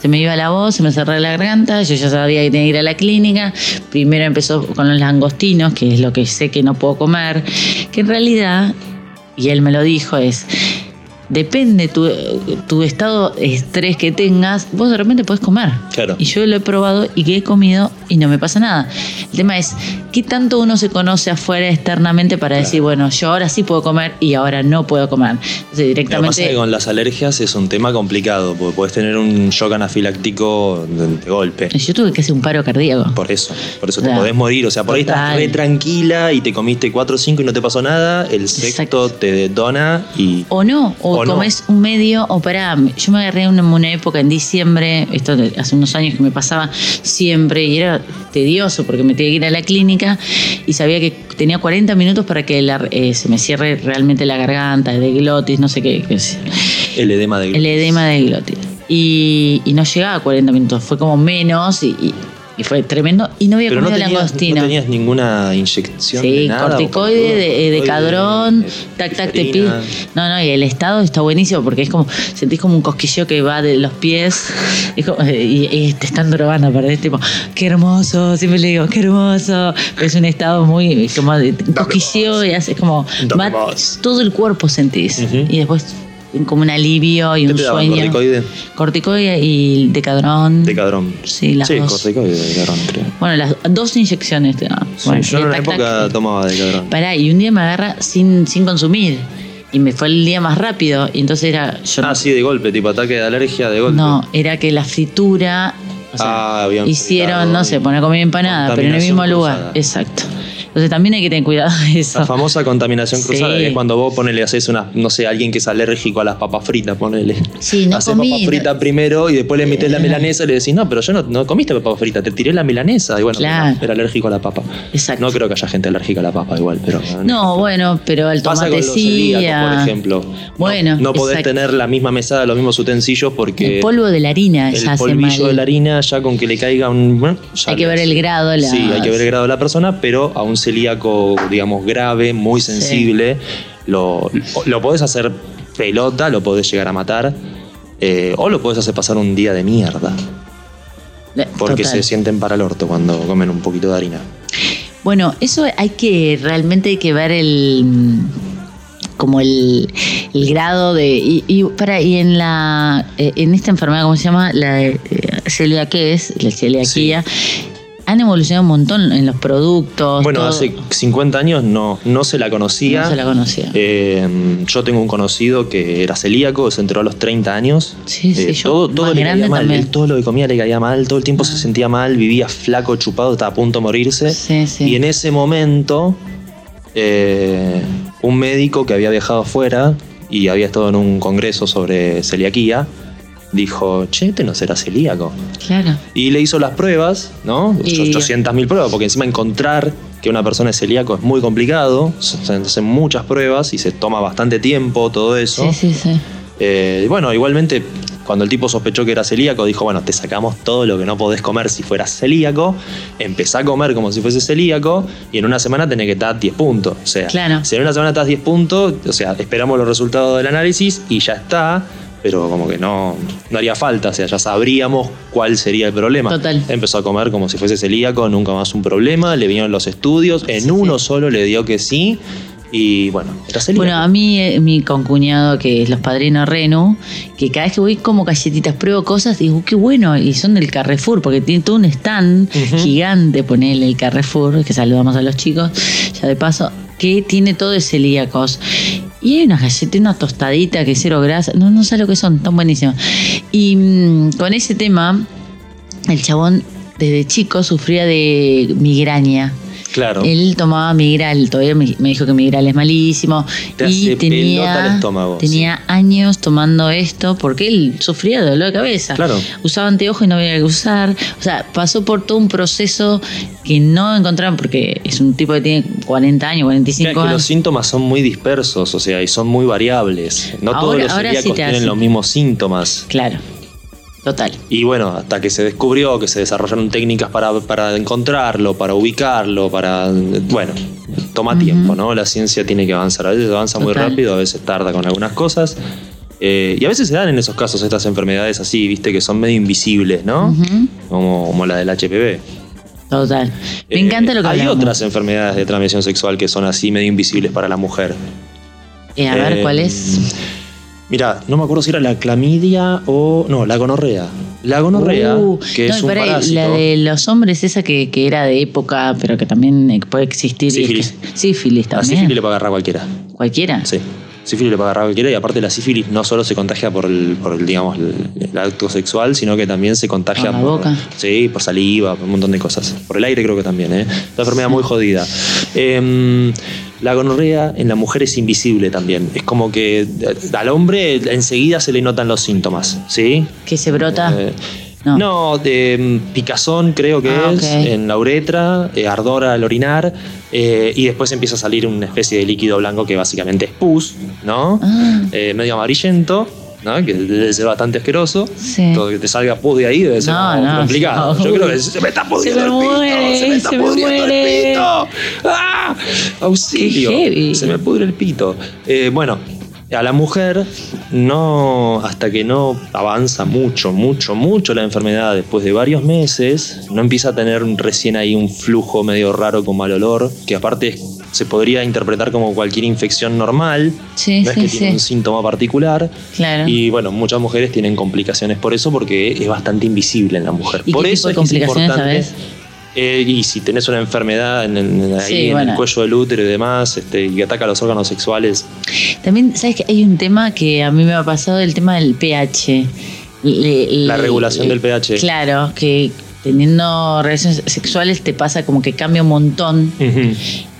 Se me iba la voz, se me cerraba la garganta, yo ya sabía que tenía que ir a la clínica. Primero empezó con los langostinos, que es lo que sé que no puedo comer, que en realidad, y él me lo dijo, es, depende tu, tu estado de estrés que tengas, vos de repente podés comer. Claro. Y yo lo he probado y que he comido y no me pasa nada. El tema es, ¿qué tanto uno se conoce afuera externamente para decir, bueno, yo ahora sí puedo comer y ahora no puedo comer? Entonces Lo que pasa directamente... es que con las alergias es un tema complicado, porque puedes tener un shock anafiláctico de, golpe. Yo tuve que hacer un paro cardíaco. Por eso, por eso te podés morir. O sea, por ahí estás re tranquila y te comiste 4 o 5 y no te pasó nada. El sexto Exacto. te detona y. O no, o, O no. comes un medio, o yo me agarré en una, una época en diciembre, esto de- hace unos años que me pasaba siempre y era tedioso porque me tenía que ir a la clínica y sabía que tenía 40 minutos para que la- eh, se me cierre realmente la garganta, de glotis, no sé qué, qué es. El edema de el edema de glotis. Y, y no llegaba a 40 minutos, fue como menos y, y- y fue tremendo y no había Pero no comido tenías, langostino. no tenías ninguna inyección de Sí, nada. corticoide, de, de cadrón, tac, tac, te pide. aspirina. No, no, y el estado está buenísimo porque es como, sentís como un cosquilleo que va de los pies es como- y, y te están drogando, es tipo, qué hermoso, siempre le digo, qué hermoso. Es un estado muy, como de cosquilleo y haces como, va- todo el cuerco sentís. Y después como un alivio y ¿Qué un te daban? sueño. ¿Corticoide? Corticoide y decadrón. Decadrón. Sí, las sí, dos. corticoide de decadrón, creo. Bueno, las dos inyecciones te daban. Sí, Bueno, yo en tac, época tomaba decadrón. Pará, y un día me agarra sin, sin consumir. Y me fue el día más rápido. Y entonces era. Yo Ah, no, sí, de golpe, tipo ataque de alergia de golpe. no, era que la fritura. o sea, Ah, hicieron, no sé, y- poner comida empanada, pero en el mismo lugar. Exacto. Entonces también hay que tener cuidado de eso. La famosa contaminación cruzada, es cuando vos ponele, haces una, no sé, alguien que es alérgico a las papas fritas, ponele. Sí, no Haces comí, papas no- fritas primero y después le metés la milanesa y le decís, no, pero yo no, no comiste papas fritas, te tiré la milanesa. Y bueno, Claro. era alérgico a la papa. Exacto. No creo que haya gente alérgica a la papa igual, pero. No, bueno, pero el Pasa tomate con los sí. celíacos, por ejemplo. Bueno, No, no podés exacto. tener la misma mesada, los mismos utensilios porque. El polvo de la harina el ya hace polvillo mal. de la harina, ya con que le caiga un. bueno, Hay que ver el grado. La... Sí, hay que ver el grado de la persona, pero a un celíaco, digamos, grave, muy sensible, lo, lo podés hacer pelota, lo podés llegar a matar, eh, o lo podés hacer pasar un día de mierda, porque Total. se sienten para el orto cuando comen un poquito de harina. Bueno, eso hay que realmente hay que ver el como el, el grado de y, y para y en la eh, en esta enfermedad cómo se llama la eh, celiaqués la celiaquía han evolucionado un montón en los productos Bueno, todo. hace 50 años no, no se la conocía. no se la conocía Eh, yo tengo un conocido que era celíaco, se enteró a los 30 años. Sí, sí, Eh, yo todo, todo le caía mal. Ah. Él todo lo que comía le caía mal, todo el tiempo se sentía mal, vivía flaco, chupado, estaba a punto de morirse. Sí, sí. Y en ese momento, eh, un médico que había viajado afuera y había estado en un congreso sobre celiaquía, dijo, che, este no será celíaco. claro Y le hizo las pruebas, ¿no? Y- 800.000 pruebas, porque encima encontrar que una persona es celíaco es muy complicado. Se hacen muchas pruebas y se toma bastante tiempo todo eso. sí sí sí Eh, bueno, igualmente Cuando el tipo sospechó que era celíaco, dijo, bueno, te sacamos todo lo que no podés comer si fueras celíaco, empezá a comer como si fuese celíaco y en una semana tenés que estar 10 puntos. O sea, Claro. si en una semana estás 10 puntos, o sea, esperamos los resultados del análisis y ya está. Pero como que no, no haría falta, o sea, ya sabríamos cuál sería el problema. Total. Empezó a comer como si fuese celíaco, nunca más un problema, le vinieron los estudios, en Sí, uno sí. solo le dio que sí, y bueno, era celíaco. Bueno, a mí, eh, mi concuñado, que es los padrinos Renu, que cada vez que voy como galletitas, pruebo cosas, digo, qué bueno, y son del Carrefour, porque tiene todo un stand gigante, ponele el Carrefour, que saludamos a los chicos, ya de paso, que tiene todo de celíacos. Y hay unas galletas, una tostadita que cero grasa, no, no sé lo que son, tan buenísimas. Y mm, con ese tema, el chabón desde chico sufría de migraña. Claro. Él tomaba Migral, todavía me, me dijo que Migral es malísimo. Te y tenía, el estómago, tenía años tomando esto porque él sufría de dolor de cabeza. Claro. Usaba anteojos y no había que usar. O sea, pasó por todo un proceso que no encontraron porque es un tipo que tiene 40 años, 45 Claro, que los años. síntomas son muy dispersos, o sea, y son muy variables. No todos los ahora celíacos tienen hacen. los mismos síntomas. Claro. Total. Y bueno, hasta que se descubrió que se desarrollaron técnicas para, para encontrarlo, para ubicarlo, para... Bueno, toma tiempo, ¿no? La ciencia tiene que avanzar. A veces avanza muy rápido, a veces tarda con algunas cosas. Eh, y a veces se dan en esos casos estas enfermedades así, viste, que son medio invisibles, ¿no? Como, como la del HPV. Total. Me Eh, encanta lo que Hay hablamos. otras enfermedades de transmisión sexual que son así medio invisibles para la mujer. Eh, a ver, Eh, ¿cuál es? Mira, no me acuerdo si era la clamidia o. No, la gonorrea. La gonorrea, Uh, que no, es un pará, parásito. La de los hombres, esa que, que era de época, pero que también eh, puede existir. y es Sífilis. que- sífilis también. sífilis le puede agarrar a cualquiera. Cualquiera. Sí. Sífilis le agarrar cualquiera y aparte la sífilis no solo se contagia por el, por el digamos, el, el acto sexual, sino que también se contagia Por la por, boca. Sí, por saliva, por un montón de cosas. Por el aire creo que también, ¿eh? Una enfermedad muy jodida. Em, la gonorrea en la mujer es invisible también. Es como que eh, al hombre enseguida se le notan los síntomas, ¿sí? Que se brota. Eh, No. no, de mm, picazón creo que Ah, es, en la uretra, eh, ardor al orinar, eh, y después empieza a salir una especie de líquido blanco que básicamente es pus, ¿no? Ah. Eh, medio amarillento, ¿no? Que debe ser bastante asqueroso. Sí. Todo que te salga pus de ahí debe ser No, como no, complicado. Yo creo que se me está pudriendo el pito, muere, se me está se pudriendo el pito. ¡Ah! Auxilio. Se me pudre el pito. Eh, bueno, a la mujer no, hasta que no avanza mucho, mucho, mucho la enfermedad después de varios meses, no empieza a tener recién ahí un flujo medio raro con mal olor, que aparte se podría interpretar como cualquier infección normal, Sí, no es sí, que tiene un síntoma particular. Claro. Y bueno, muchas mujeres tienen complicaciones por eso porque es bastante invisible en la mujer. ¿Y por qué eso tipo de es que es complicaciones importante. sabes? Eh, y si tenés una enfermedad en, en- ahí en el cuello del útero y demás, este, y que ataca los órganos sexuales, También, ¿sabes que Hay un tema que a mí me ha pasado, el tema del pH. Le- La le- regulación del pH. Claro, que teniendo relaciones sexuales te pasa como que cambia un montón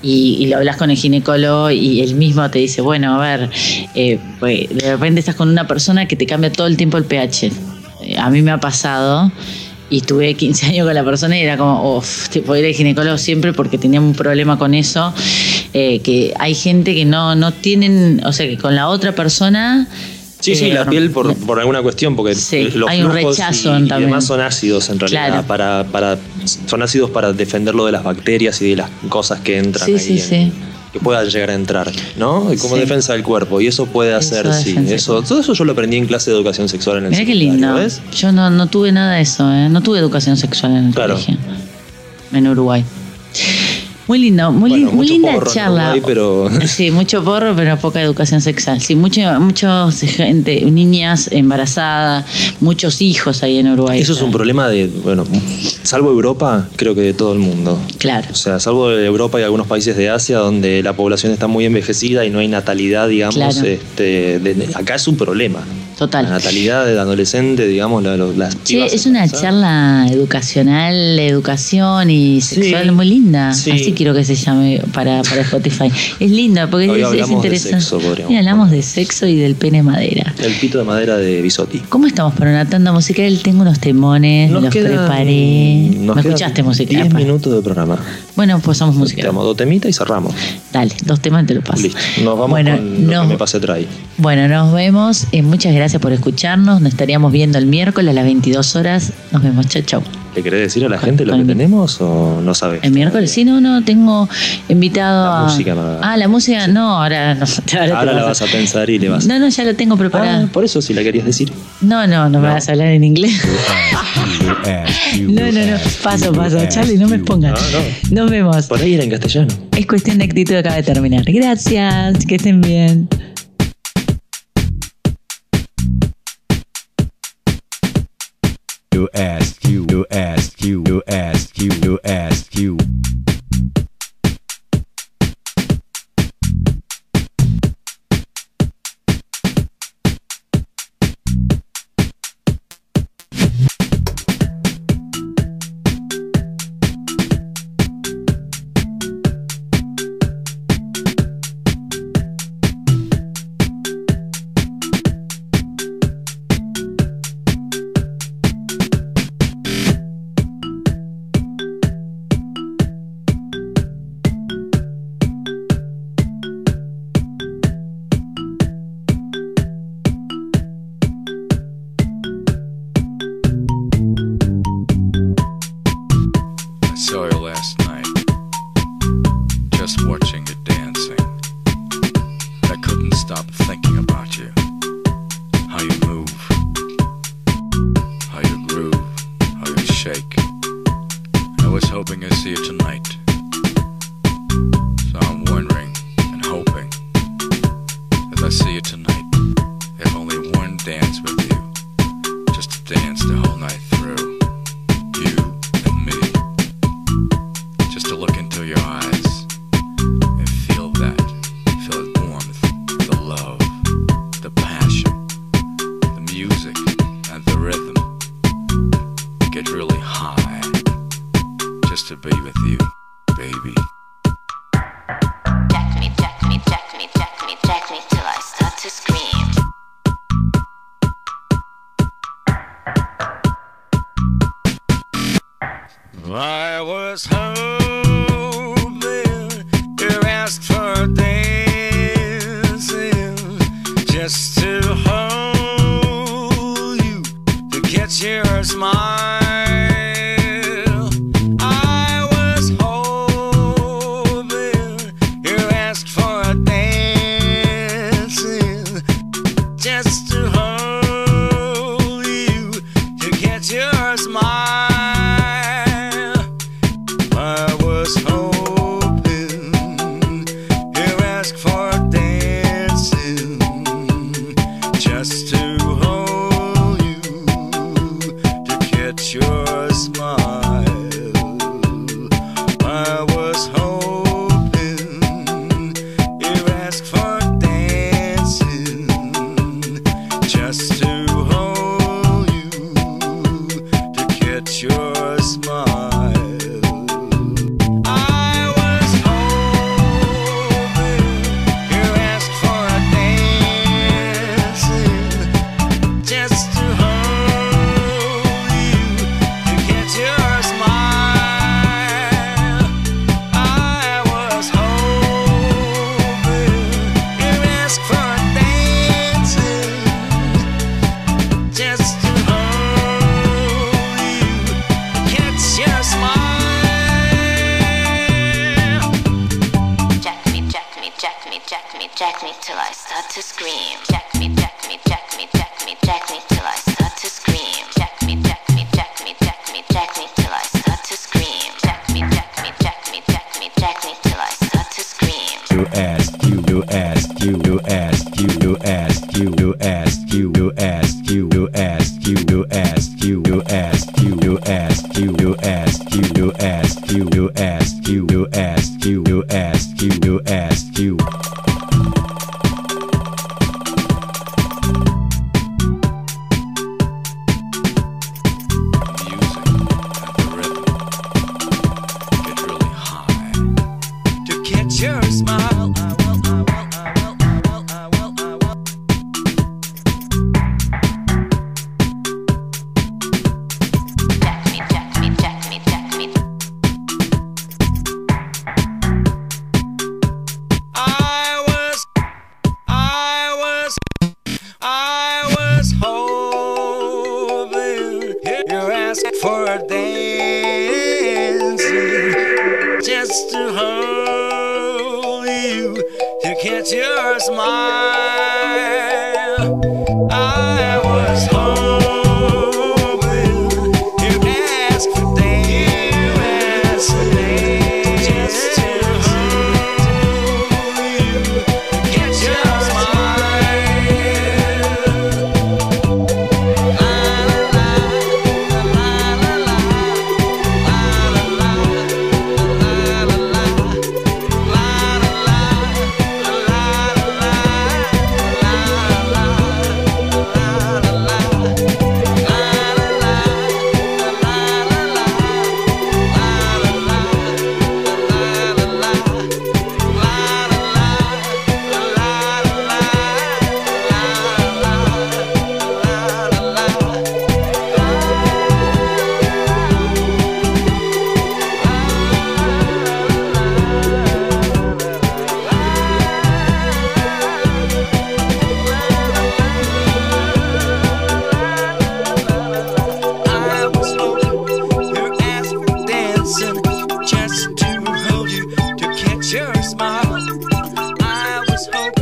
y lo hablas con el ginecólogo y él mismo te dice, bueno, a ver, eh, pues, de repente estás con una persona que te cambia todo el tiempo el pH. Eh, A mí me ha pasado y tuve 15 años con la persona y era como, uff, tipo ir al ginecólogo siempre porque tenía un problema con eso. eh, que hay gente que no, no tienen, o sea, que con la otra persona... Sí, sí, eh, la piel por, por alguna cuestión, porque Sí, los hay un rechazo y, y también. demás son ácidos en realidad, Claro. para, para, son ácidos para defenderlo de las bacterias y de las cosas que entran Sí, ahí, sí, en- sí. Que puedan llegar a entrar, ¿no? Como Sí. defensa del cuerpo, y eso puede hacer, Eso, sí, eso, todo eso yo lo aprendí en clase de educación sexual en el Mirá qué lindo. ¿ves? Yo no, no tuve nada de eso, ¿eh? no tuve educación sexual en el Claro. colegio. En Uruguay. Muy lindo, muy, Bueno, muy linda porro charla. Pero- Sí, mucho porro, pero poca educación sexual. Sí, mucho, muchos gente, niñas embarazadas, muchos hijos ahí en Uruguay. Eso es un problema de, bueno, salvo Europa, creo que de todo el mundo. Claro. O sea, salvo de Europa y algunos países de Asia donde la población está muy envejecida y no hay natalidad, digamos, Claro. este, de- acá es un problema. Total. La natalidad del adolescente, digamos, la- los- las pibas es una charla educacional, educación y sexual Sí, muy linda. sí. Así quiero que se llame para, para Spotify. Es linda porque Hoy es, es hablamos de interesante. sexo, Mira, hablamos de sexo y del pene madera. El pito de madera de Bisotti. ¿Cómo estamos para una tanda musical? Tengo unos temones, Nos los quedan- preparé. nos ¿Me escuchaste música? 10 Epa. minutos de programa. Bueno, pues somos música. Tenemos dos temitas y cerramos. Dale, dos temas te lo paso. Listo. Nos vamos bueno, con lo nos, que me pase trae. bueno, nos vemos. Eh, muchas gracias gracias por escucharnos. Nos estaríamos viendo el miércoles a las 22 horas. Nos vemos. Chao, chao. ¿Le querés decir a la gente lo que tenemos o no sabes? El miércoles, sí, no, no, tengo invitado la a. Música, no. Ah, la música, no, ahora no. Ahora, la vas a... pensar y le vas. No, no, ya la tengo preparada. Ah, por eso, si la querías decir. No, no, no, me vas a hablar en inglés. no, no, no, paso, paso. Charlie, no me expongas. No, Nos vemos. Por ahí era en castellano. Es cuestión de actitud, acaba de terminar. Gracias, que estén bien. you, ask you, ask you, ask you, ask you, ask you. last night, just watching you dancing. I couldn't stop thinking about you, how you move, how you groove, how you shake. I was hoping I'd see you tonight. asshole.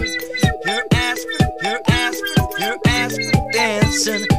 Your ass, your ass, your ass dancing.